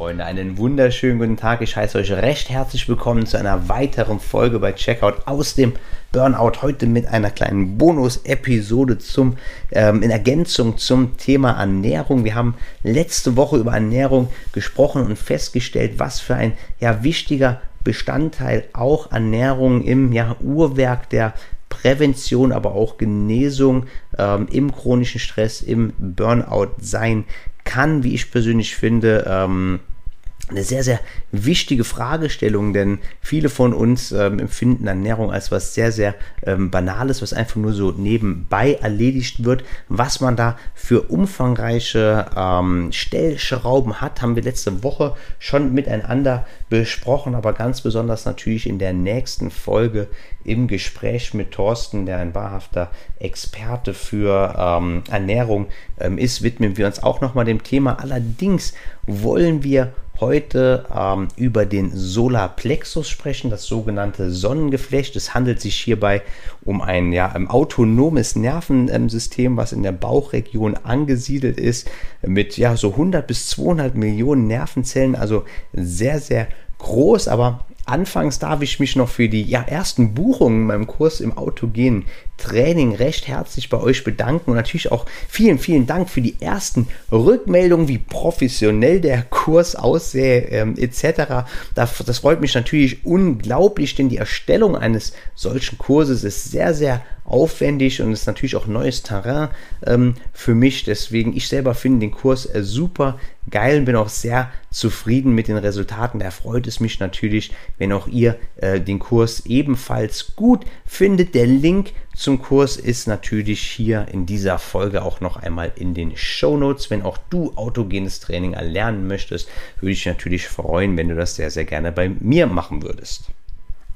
Freunde, einen wunderschönen guten Tag. Ich heiße euch recht herzlich willkommen zu einer weiteren Folge bei Checkout aus dem Burnout. Heute mit einer kleinen Bonus-Episode zum ähm, in Ergänzung zum Thema Ernährung. Wir haben letzte Woche über Ernährung gesprochen und festgestellt, was für ein ja wichtiger Bestandteil auch Ernährung im ja, Uhrwerk der Prävention, aber auch Genesung ähm, im chronischen Stress, im Burnout sein kann, wie ich persönlich finde. Ähm, eine sehr, sehr wichtige Fragestellung, denn viele von uns ähm, empfinden Ernährung als was sehr, sehr ähm, Banales, was einfach nur so nebenbei erledigt wird. Was man da für umfangreiche ähm, Stellschrauben hat, haben wir letzte Woche schon miteinander besprochen, aber ganz besonders natürlich in der nächsten Folge im Gespräch mit Thorsten, der ein wahrhafter Experte für ähm, Ernährung ähm, ist, widmen wir uns auch nochmal dem Thema. Allerdings wollen wir heute ähm, über den Solarplexus sprechen, das sogenannte Sonnengeflecht. Es handelt sich hierbei um ein, ja, autonomes Nervensystem, was in der Bauchregion angesiedelt ist, mit ja, so 100 bis 200 Millionen Nervenzellen, also sehr, sehr groß, aber Anfangs darf ich mich noch für die ja, ersten Buchungen in meinem Kurs im autogenen Training recht herzlich bei euch bedanken und natürlich auch vielen, vielen Dank für die ersten Rückmeldungen, wie professionell der Kurs aussähe ähm, etc. Das, das freut mich natürlich unglaublich, denn die Erstellung eines solchen Kurses ist sehr, sehr aufwendig und ist natürlich auch neues Terrain ähm, für mich. Deswegen, ich selber finde den Kurs äh, super geil und bin auch sehr zufrieden mit den Resultaten. Da freut es mich natürlich, wenn auch ihr äh, den Kurs ebenfalls gut findet. Der Link zum Kurs ist natürlich hier in dieser Folge auch noch einmal in den Show Notes. Wenn auch du autogenes Training erlernen möchtest, würde ich natürlich freuen, wenn du das sehr, sehr gerne bei mir machen würdest.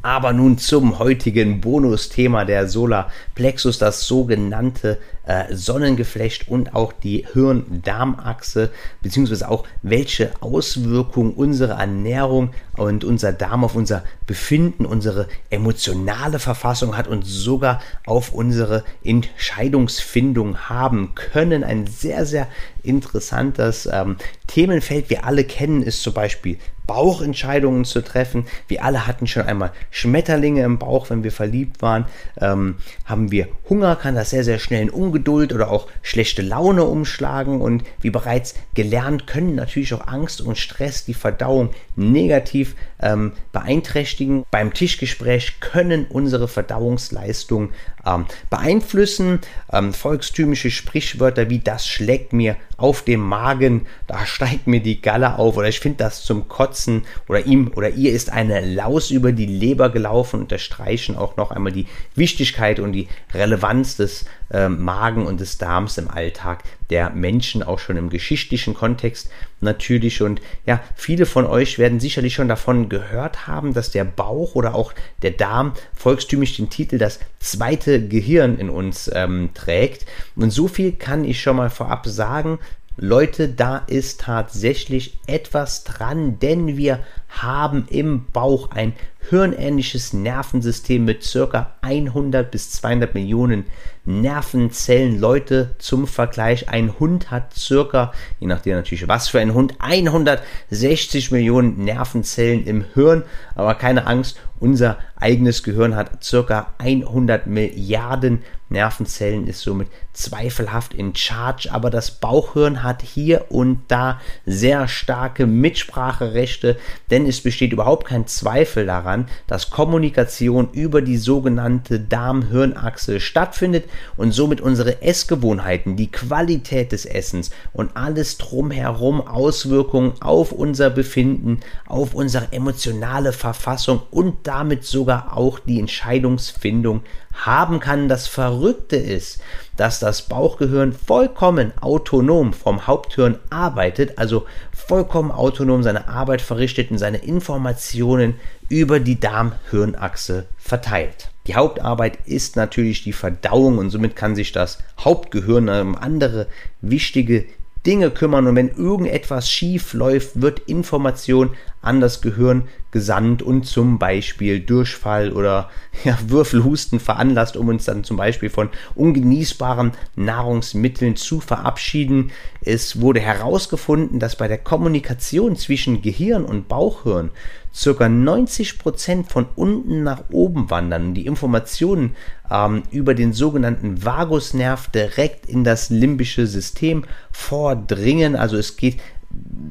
Aber nun zum heutigen Bonusthema der Solar Plexus, das sogenannte äh, Sonnengeflecht und auch die Hirn-Darm-Achse, beziehungsweise auch welche Auswirkungen unsere Ernährung und unser Darm auf unser Befinden, unsere emotionale Verfassung hat und sogar auf unsere Entscheidungsfindung haben können. Ein sehr, sehr interessantes ähm, Themenfeld. Wir alle kennen es zum Beispiel Bauchentscheidungen zu treffen. Wir alle hatten schon einmal Schmetterlinge im Bauch, wenn wir verliebt waren. Ähm, haben wir Hunger, kann das sehr, sehr schnell in Ungeduld oder auch schlechte Laune umschlagen. Und wie bereits gelernt, können natürlich auch Angst und Stress die Verdauung negativ ähm, beeinträchtigen. Beim Tischgespräch können unsere Verdauungsleistungen ähm, beeinflussen. Ähm, volkstümliche Sprichwörter wie das schlägt mir auf dem Magen, da steigt mir die Galle auf oder ich finde das zum Kotzen oder ihm oder ihr ist eine Laus über die Leber gelaufen unterstreichen auch noch einmal die Wichtigkeit und die Relevanz des äh, Magen und des Darms im Alltag der Menschen, auch schon im geschichtlichen Kontext natürlich. Und ja, viele von euch werden sicherlich schon davon gehört haben, dass der Bauch oder auch der Darm volkstümlich den Titel das zweite Gehirn in uns ähm, trägt. Und so viel kann ich schon mal vorab sagen. Leute, da ist tatsächlich etwas dran, denn wir haben im Bauch ein hirnähnliches Nervensystem mit circa 100 bis 200 Millionen Nervenzellen. Leute, zum Vergleich, ein Hund hat circa, je nachdem natürlich was für ein Hund, 160 Millionen Nervenzellen im Hirn. Aber keine Angst, unser eigenes Gehirn hat circa 100 Milliarden Nervenzellen, ist somit zweifelhaft in Charge. Aber das Bauchhirn hat hier und da sehr starke Mitspracherechte, denn es besteht überhaupt kein Zweifel daran, dass Kommunikation über die sogenannte Darm-Hirn-Achse stattfindet und somit unsere Essgewohnheiten, die Qualität des Essens und alles drumherum Auswirkungen auf unser Befinden, auf unsere emotionale Verfassung und damit sogar auch die Entscheidungsfindung haben kann. Das Verrückte ist, dass das Bauchgehirn vollkommen autonom vom Haupthirn arbeitet, also vollkommen autonom seine Arbeit verrichtet und seine Informationen über die Darm-Hirn-Achse verteilt. Die Hauptarbeit ist natürlich die Verdauung und somit kann sich das Hauptgehirn um andere wichtige Dinge kümmern und wenn irgendetwas schief läuft, wird Information an das Gehirn gesandt und zum Beispiel Durchfall oder ja, Würfelhusten veranlasst, um uns dann zum Beispiel von ungenießbaren Nahrungsmitteln zu verabschieden. Es wurde herausgefunden, dass bei der Kommunikation zwischen Gehirn und Bauchhirn circa 90 Prozent von unten nach oben wandern. Die Informationen ähm, über den sogenannten Vagusnerv direkt in das limbische System vordringen. Also es geht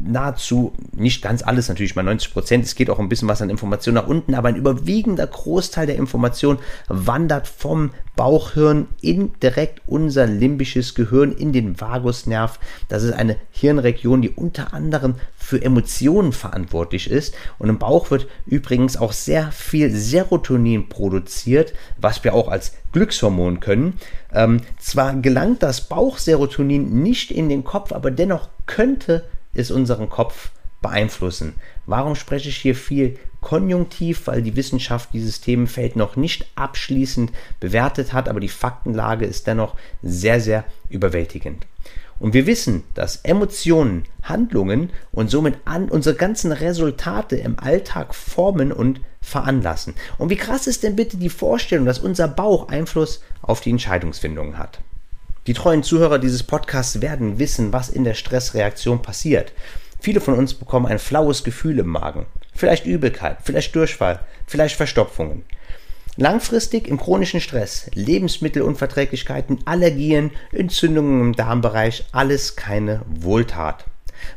nahezu nicht ganz alles natürlich mal 90 Prozent. Es geht auch ein bisschen was an Informationen nach unten, aber ein überwiegender Großteil der Information wandert vom Bauchhirn in direkt unser limbisches Gehirn, in den Vagusnerv. Das ist eine Hirnregion, die unter anderem für Emotionen verantwortlich ist. Und im Bauch wird übrigens auch sehr viel Serotonin produziert, was wir auch als Glückshormon können. Ähm, zwar gelangt das Bauchserotonin nicht in den Kopf, aber dennoch könnte es unseren Kopf beeinflussen. Warum spreche ich hier viel konjunktiv? Weil die Wissenschaft dieses Themenfeld noch nicht abschließend bewertet hat, aber die Faktenlage ist dennoch sehr, sehr überwältigend. Und wir wissen, dass Emotionen, Handlungen und somit unsere ganzen Resultate im Alltag formen und veranlassen. Und wie krass ist denn bitte die Vorstellung, dass unser Bauch Einfluss auf die Entscheidungsfindung hat? Die treuen Zuhörer dieses Podcasts werden wissen, was in der Stressreaktion passiert. Viele von uns bekommen ein flaues Gefühl im Magen. Vielleicht Übelkeit, vielleicht Durchfall, vielleicht Verstopfungen. Langfristig im chronischen Stress, Lebensmittelunverträglichkeiten, Allergien, Entzündungen im Darmbereich, alles keine Wohltat.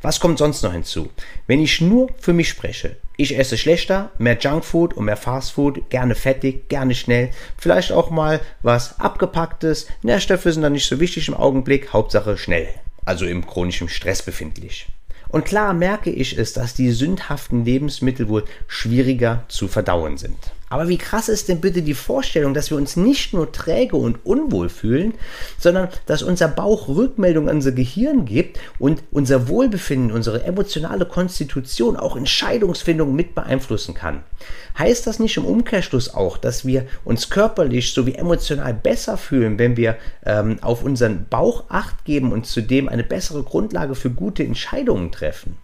Was kommt sonst noch hinzu? Wenn ich nur für mich spreche, ich esse schlechter, mehr Junkfood und mehr Fastfood, gerne fettig, gerne schnell, vielleicht auch mal was abgepacktes, Nährstoffe sind dann nicht so wichtig im Augenblick, Hauptsache schnell, also im chronischen Stress befindlich. Und klar merke ich es, dass die sündhaften Lebensmittel wohl schwieriger zu verdauen sind. Aber wie krass ist denn bitte die Vorstellung, dass wir uns nicht nur träge und unwohl fühlen, sondern dass unser Bauch Rückmeldung an unser Gehirn gibt und unser Wohlbefinden, unsere emotionale Konstitution, auch Entscheidungsfindung mit beeinflussen kann. Heißt das nicht im Umkehrschluss auch, dass wir uns körperlich sowie emotional besser fühlen, wenn wir ähm, auf unseren Bauch acht geben und zudem eine bessere Grundlage für gute Entscheidungen treffen?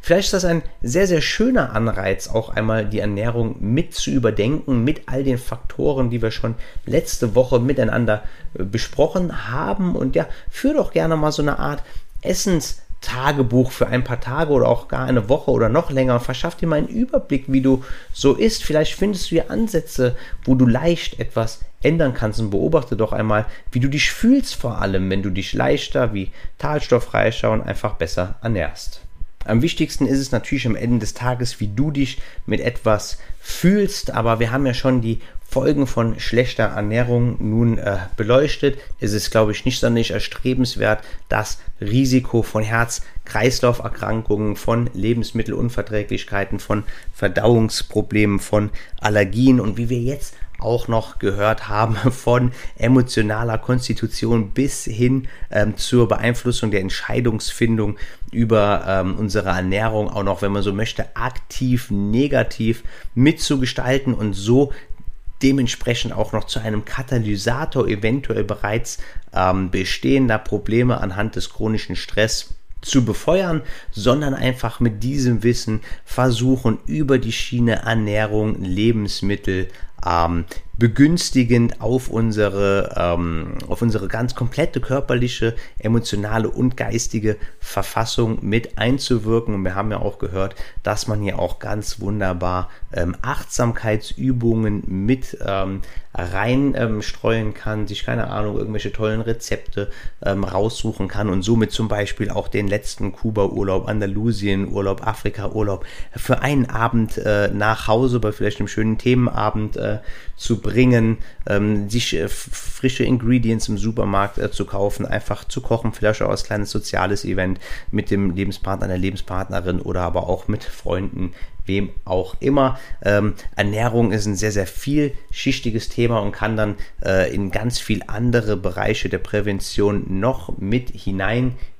Vielleicht ist das ein sehr, sehr schöner Anreiz, auch einmal die Ernährung mit zu überdenken, mit all den Faktoren, die wir schon letzte Woche miteinander äh, besprochen haben. Und ja, führ doch gerne mal so eine Art Essens- Tagebuch für ein paar Tage oder auch gar eine Woche oder noch länger. Verschaff dir mal einen Überblick, wie du so isst. Vielleicht findest du hier Ansätze, wo du leicht etwas ändern kannst und beobachte doch einmal, wie du dich fühlst, vor allem, wenn du dich leichter, wie talstoffreicher und einfach besser ernährst. Am wichtigsten ist es natürlich am Ende des Tages, wie du dich mit etwas fühlst, aber wir haben ja schon die Folgen von schlechter Ernährung nun äh, beleuchtet. Es ist, glaube ich, nicht sonderlich erstrebenswert, das Risiko von Herz-Kreislauf-Erkrankungen, von Lebensmittelunverträglichkeiten, von Verdauungsproblemen, von Allergien und wie wir jetzt auch noch gehört haben, von emotionaler Konstitution bis hin ähm, zur Beeinflussung der Entscheidungsfindung über ähm, unsere Ernährung, auch noch, wenn man so möchte, aktiv, negativ mitzugestalten und so dementsprechend auch noch zu einem Katalysator eventuell bereits ähm, bestehender Probleme anhand des chronischen Stress zu befeuern, sondern einfach mit diesem Wissen versuchen, über die Schiene Ernährung, Lebensmittel, ähm, begünstigend auf unsere, ähm, auf unsere ganz komplette körperliche, emotionale und geistige Verfassung mit einzuwirken. Und wir haben ja auch gehört, dass man hier auch ganz wunderbar ähm, Achtsamkeitsübungen mit ähm, reinstreuen kann, sich keine Ahnung, irgendwelche tollen Rezepte ähm, raussuchen kann und somit zum Beispiel auch den letzten Kuba-Urlaub, Andalusien-Urlaub, Afrika-Urlaub für einen Abend äh, nach Hause bei vielleicht einem schönen Themenabend äh, zu bringen, ähm, sich äh, frische Ingredients im Supermarkt äh, zu kaufen, einfach zu kochen, vielleicht auch als kleines soziales Event mit dem Lebenspartner, der Lebenspartnerin oder aber auch mit Freunden, wem auch immer. Ähm, Ernährung ist ein sehr, sehr vielschichtiges Thema und kann dann äh, in ganz viel andere Bereiche der Prävention noch mit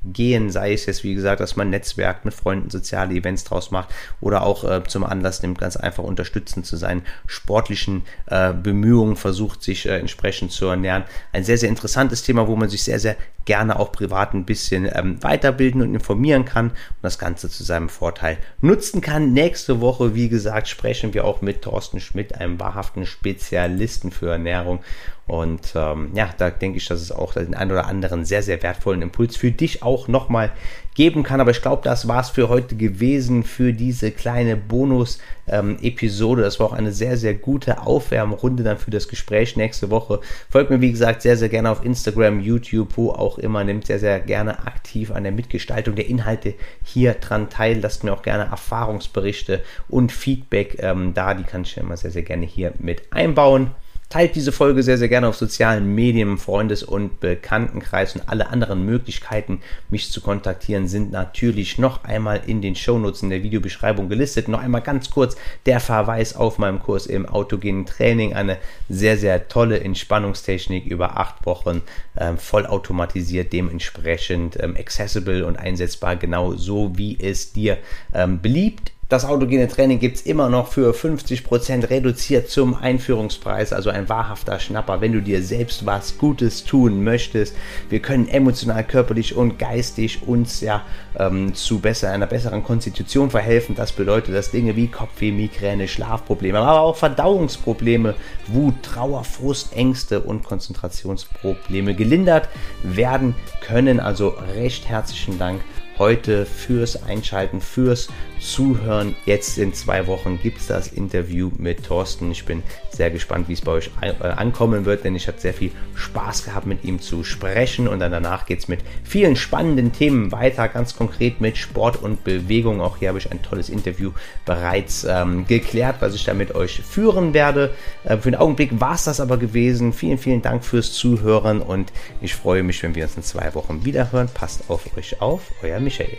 hineingehen, sei es jetzt, wie gesagt, dass man Netzwerk mit Freunden, soziale Events draus macht oder auch äh, zum Anlass nimmt, ganz einfach unterstützend zu seinen sportlichen äh, Bemühungen versucht, sich äh, entsprechend zu ernähren. Ein sehr, sehr interessantes Thema, wo man sich sehr, sehr gerne auch privat ein bisschen ähm, weiterbilden und informieren kann und das Ganze zu seinem Vorteil nutzen kann. Nächste Woche, wie gesagt, sprechen wir auch mit Thorsten Schmidt, einem wahrhaften Spezialisten für Ernährung. Und ähm, ja, da denke ich, dass es auch den einen oder anderen sehr, sehr wertvollen Impuls für dich auch nochmal geben kann. Aber ich glaube, das war es für heute gewesen, für diese kleine Bonus-Episode. Ähm, das war auch eine sehr, sehr gute Aufwärmrunde dann für das Gespräch nächste Woche. Folgt mir, wie gesagt, sehr, sehr gerne auf Instagram, YouTube, wo auch immer. Nimmt sehr, sehr gerne aktiv an der Mitgestaltung der Inhalte hier dran teil. Lasst mir auch gerne Erfahrungsberichte und Feedback ähm, da. Die kann ich immer sehr, sehr gerne hier mit einbauen. Teilt diese Folge sehr, sehr gerne auf sozialen Medien, Freundes- und Bekanntenkreis und alle anderen Möglichkeiten, mich zu kontaktieren, sind natürlich noch einmal in den Shownotes in der Videobeschreibung gelistet. Noch einmal ganz kurz der Verweis auf meinem Kurs im autogenen Training. Eine sehr, sehr tolle Entspannungstechnik über acht Wochen, ähm, vollautomatisiert, dementsprechend ähm, accessible und einsetzbar, genau so wie es dir ähm, beliebt das autogene Training gibt es immer noch für 50% reduziert zum Einführungspreis, also ein wahrhafter Schnapper, wenn du dir selbst was Gutes tun möchtest. Wir können emotional, körperlich und geistig uns ja ähm, zu besser, einer besseren Konstitution verhelfen. Das bedeutet, dass Dinge wie Kopfweh, Migräne, Schlafprobleme, aber auch Verdauungsprobleme, Wut, Trauer, Frust, Ängste und Konzentrationsprobleme gelindert werden können. Also recht herzlichen Dank heute fürs Einschalten, fürs Zuhören. Jetzt in zwei Wochen gibt es das Interview mit Thorsten. Ich bin sehr gespannt, wie es bei euch äh, ankommen wird, denn ich hatte sehr viel Spaß gehabt, mit ihm zu sprechen. Und dann danach geht es mit vielen spannenden Themen weiter, ganz konkret mit Sport und Bewegung. Auch hier habe ich ein tolles Interview bereits ähm, geklärt, was ich da mit euch führen werde. Äh, für den Augenblick war es das aber gewesen. Vielen, vielen Dank fürs Zuhören und ich freue mich, wenn wir uns in zwei Wochen wieder hören. Passt auf euch auf, euer Michael.